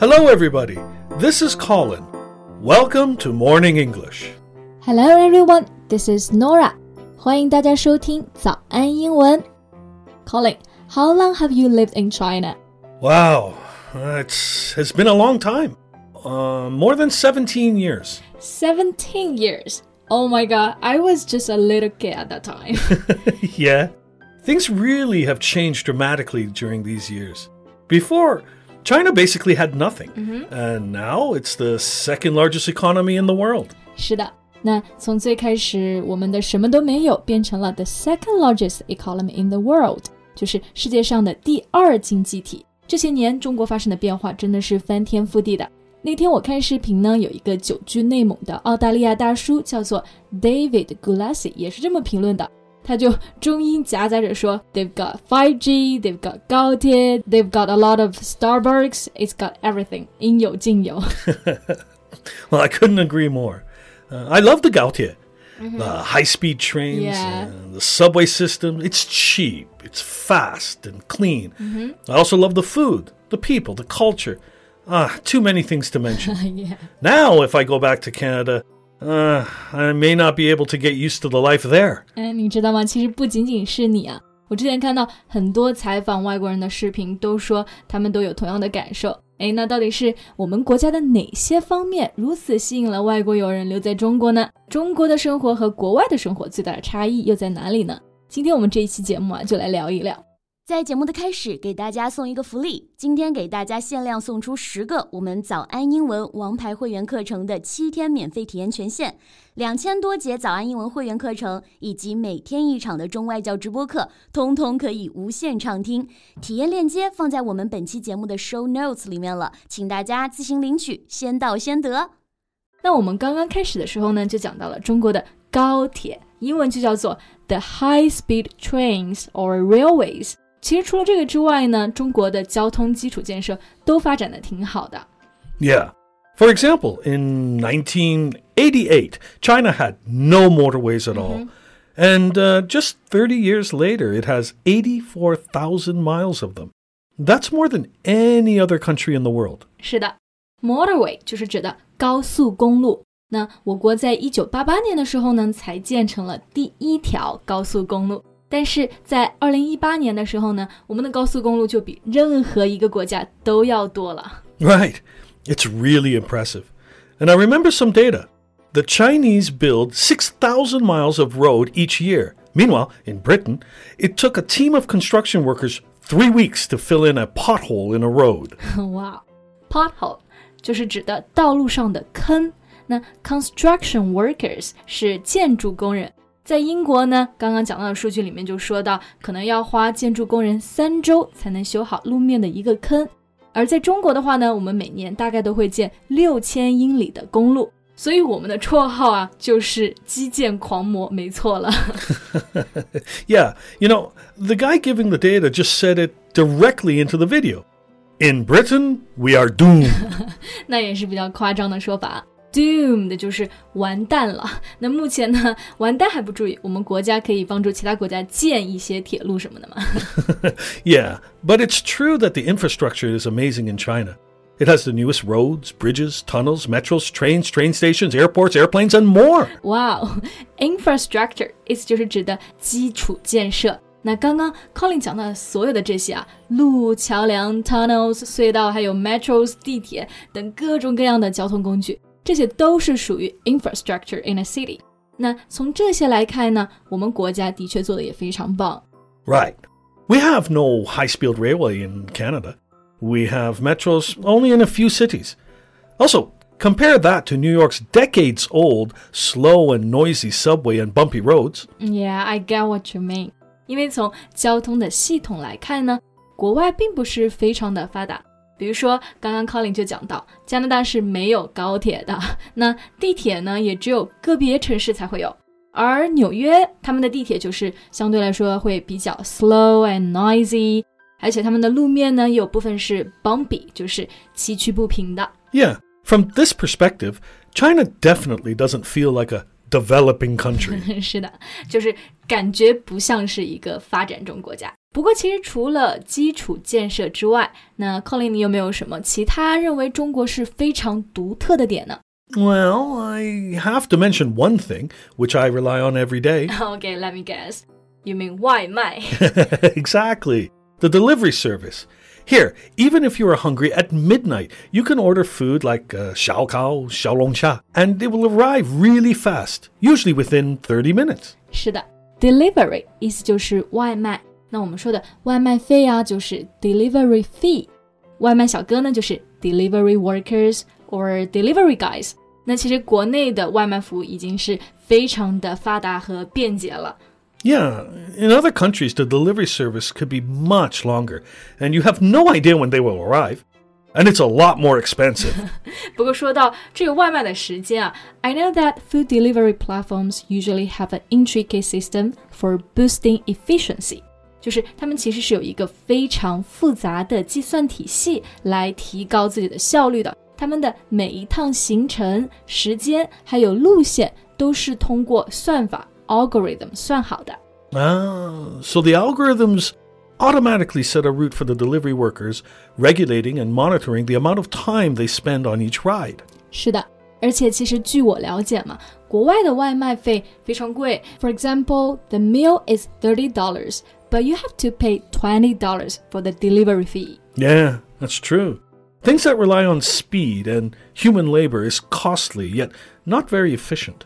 Hello, everybody. This is Colin. Welcome to Morning English. Hello, everyone. This is Norah. 欢迎大家收听早安英文。Colin, how long have you lived in China? Wow, it's it's been a long time. Uh, more than 17 years. 17 years. Oh my god, I was just a little kid at that time. yeah. Things really have changed dramatically during these years. Before, China basically had nothing. And now it's the second largest economy in the world. 是的，那从最开始我们的什么都没有，变成了 the second largest economy in the world，就是世界上的第二经济体。这些年中国发生的变化真的是翻天覆地的。那天我看视频呢，有一个久居内蒙的澳大利亚大叔，叫做 David Gulasi，也是这么评论的。 他就中英夹杂着说，They've got 5G, they've got 高铁，they've got a lot of Starbucks, it's got everything，应有尽有。 Well, I couldn't agree more. Uh, I love the Gautier, the high-speed trains, Yeah. uh, the subway system. It's cheap, it's fast and clean. I also love the food, the people, the culture. Ah, too many things to mention. yeah. now, if I go back to Canada, uh, I may not be able to get used to the life there. 哎，你知道吗？其实不仅仅是你啊，我之前看到很多采访外国人的视频，都说他们都有同样的感受。哎，那到底是我们国家的哪些方面如此吸引了外国友人留在中国呢？中国的生活和国外的生活最大的差异又在哪里呢？今天我们这一期节目啊，就来聊一聊。在节目的开始，给大家送一个福利，今天给大家限量送出十个我们早安英文王牌会员课程的七天免费体验权限，两千多节早安英文会员课程以及每天一场的中外教直播课，通通可以无限畅听。体验链接放在我们本期节目的 show notes 里面了，请大家自行领取，先到先得。那我们刚刚开始的时候呢，就讲到了中国的高铁，英文就叫做 the high speed trains or railways。其实除了这个之外呢，中国的交通基础建设都发展的挺好的。 Yeah. For example, in 1988, China had no motorways at all. And uh, just 30 years later, it has 84,000 miles of them. That's more than any other country in the world. 是的，motorway 就是指的高速公路。那我国在一九八八年的时候呢，才建成了第一条高速公路。 但是在二零一八年的时候呢，我们的高速公路就比任何一个国家都要多了。 Right. It's really impressive. And I remember some data. The Chinese build 6,000 miles of road each year. Meanwhile, in Britain, it took a team of construction workers three weeks to fill in a pothole in a road. 哇，pothole 就是指的道路上的坑。那 construction workers 是建筑工人。 在英国呢，刚刚讲到的数据里面就说到，可能要花建筑工人三周才能修好路面的一个坑。而在中国的话呢，我们每年大概都会建六千英里的公路，所以我们的绰号啊就是基建狂魔，没错了。Yeah, you know, the guy giving the data just said it directly into the video. In Britain, we are doomed. 那也是比较夸张的说法。Doomed 就是完蛋了。那目前呢，完蛋还不注意，我们国家可以帮助其他国家建一些铁路什么的嘛。 yeah, but it's true that the infrastructure is amazing in China. It has the newest roads, bridges, tunnels, metros, trains, train stations, airports, airplanes, and more. 哇哦，infrastructure 意思就是指的基础建设。那刚刚 Colin 讲到的所有的这些啊，路、桥梁、tunnels、隧道，还有 metros、地铁等各种各样的交通工具， 这些都是属于 infrastructure in a city。那从这些来看呢，我们国家的确做的也非常棒。 Right. We have no high speed railway in Canada. We have metros only in a few cities. Also, compare that to New York's decades old, slow and noisy subway and bumpy roads. Yeah, I get what you mean. 因为从交通的系统来看呢，国外并不是非常的发达。 比如说，刚刚 Colin 就讲到，加拿大是没有高铁的，那地铁呢也只有个别城市才会有。而纽约他们的地铁就是相对来说会比较 slow and noisy，而且他们的路面呢也有部分是 bumpy，就是崎岖不平的。 Yeah, from this perspective, China definitely doesn't feel like a developing country. 是的，就是感觉不像是一个发展中国家。 不过，其实除了基础建设之外，那 Colin，你有没有什么其他认为中国是非常独特的点呢 Well, I have to mention one thing, which I rely on every day. ？Okay, let me guess. You mean 外卖？ exactly. The delivery service. Here, even if you are hungry at midnight, you can order food like uh, xiao kao, xiaolongxia, and it will arrive really fast, usually within 30 minutes. 是的，delivery 意思就是外卖。那我们说的外卖费啊，就是 delivery fee。外卖小哥呢，就是 delivery workers or delivery guys。那其实国内的外卖服务已经是非常的发达和便捷了。 Yeah, in other countries, the delivery service could be much longer, and you have no idea when they will arrive. And it's a lot more expensive. 不过说到这个外卖的时间啊，I know that food delivery platforms usually have an intricate system for boosting efficiency。就是他们其实是有一个非常复杂的计算体系来提高自己的效率的。他们的每一趟行程、时间还有路线都是通过算法 algorithm 算好的。 ah, so the algorithms automatically set a route for the delivery workers, regulating and monitoring the amount of time they spend on each ride. 是的，而且其实据我了解嘛，国外的外卖费非常贵。For example, the meal is thirty dollars, but you have to pay twenty dollars for the delivery fee. Yeah, that's true. Things that rely on speed and human labor is costly, yet not very efficient.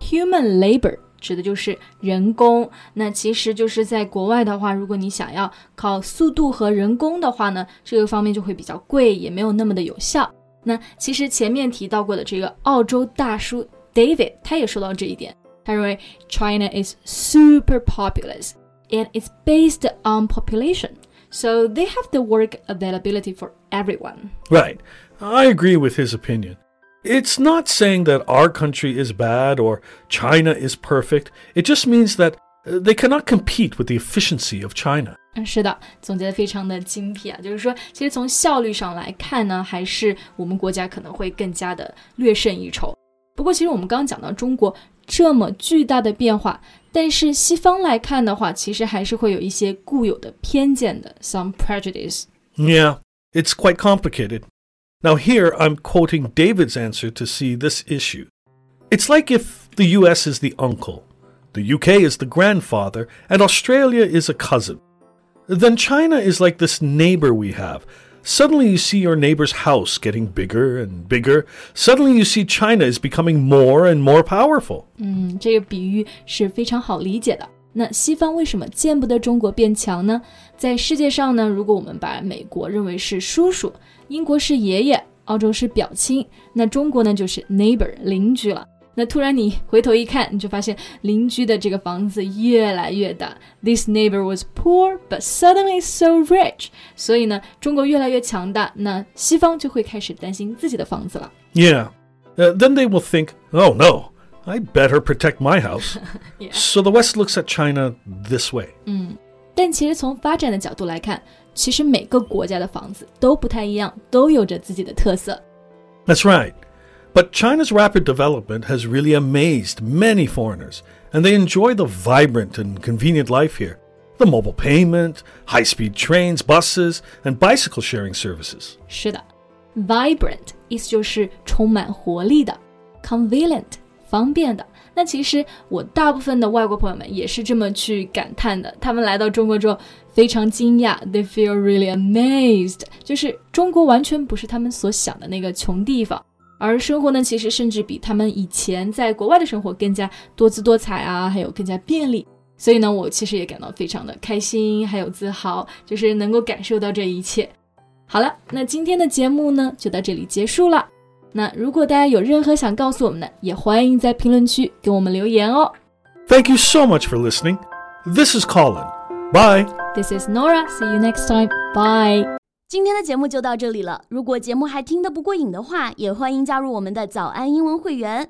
Human labor 指的就是人工。那其实就是在国外的话，如果你想要靠速度和人工的话呢，这个方面就会比较贵，也没有那么的有效。那其实前面提到过的这个澳洲大叔 David，他也说到这一点，他认为 China is super populous and it's based on population. So they have the work availability for everyone. Right. I agree with his opinion. It's not saying that our country is bad or China is perfect. It just means that uh, they cannot compete with the efficiency of China. 嗯，是的，总结的非常的精辟啊。就是说，其实从效率上来看呢，还是我们国家可能会更加的略胜一筹。不过，其实我们刚刚讲到中国这么巨大的变化，但是西方来看的话，其实还是会有一些固有的偏见的，some prejudice。 Yeah, it's quite complicated. Now, here I'm quoting David's answer to see this issue. It's like if the US is the uncle, the UK is the grandfather, and Australia is a cousin. Then China is like this neighbor we have. Suddenly you see your neighbor's house getting bigger and bigger. Suddenly you see China is becoming more and more powerful. 嗯，这个比喻是非常好理解的。那西方为什么见不得中国变强呢？在世界上呢，如果我们把美国认为是叔叔， 英国是爷爷，澳洲是表亲，那中国呢就是 neighbor 邻居了。那突然你回头一看，你就发现邻居的这个房子越来越大。This neighbor was poor, but suddenly so rich。所以呢，中国越来越强大，那西方就会开始担心自己的房子了。 Yeah. Uh, then they will think, oh no, I better protect my house. Yeah. So the West looks at China this way. 但 其实从发展的角度来看，其实每个国家的房子都不太一样，都有着自己的特色。 That's right. But China's rapid development has really amazed many foreigners, and they enjoy the vibrant and convenient life here. The mobile payment, high speed trains, buses, and bicycle sharing services. 是的，vibrant 意思就是充满活力的，convenient 方便的。那其实我大部分的外国朋友们也是这么去感叹的。他们来到中国之后非常惊讶，they feel really amazed，就是中国完全不是他们所想的那个穷地方。而生活呢，其实甚至比他们以前在国外的生活更加多姿多彩啊，还有更加便利。所以呢，我其实也感到非常的开心，还有自豪，就是能够感受到这一切。好了，那今天的节目呢就到这里结束了。那如果大家有任何想告诉我们的，也欢迎在评论区给我们留言哦。Thank you so much for listening. This is Colin. Bye. This is Norah. See you next time. Bye. 今天的节目就到这里了。如果节目还听得不过瘾的话，也欢迎加入我们的早安英文会员。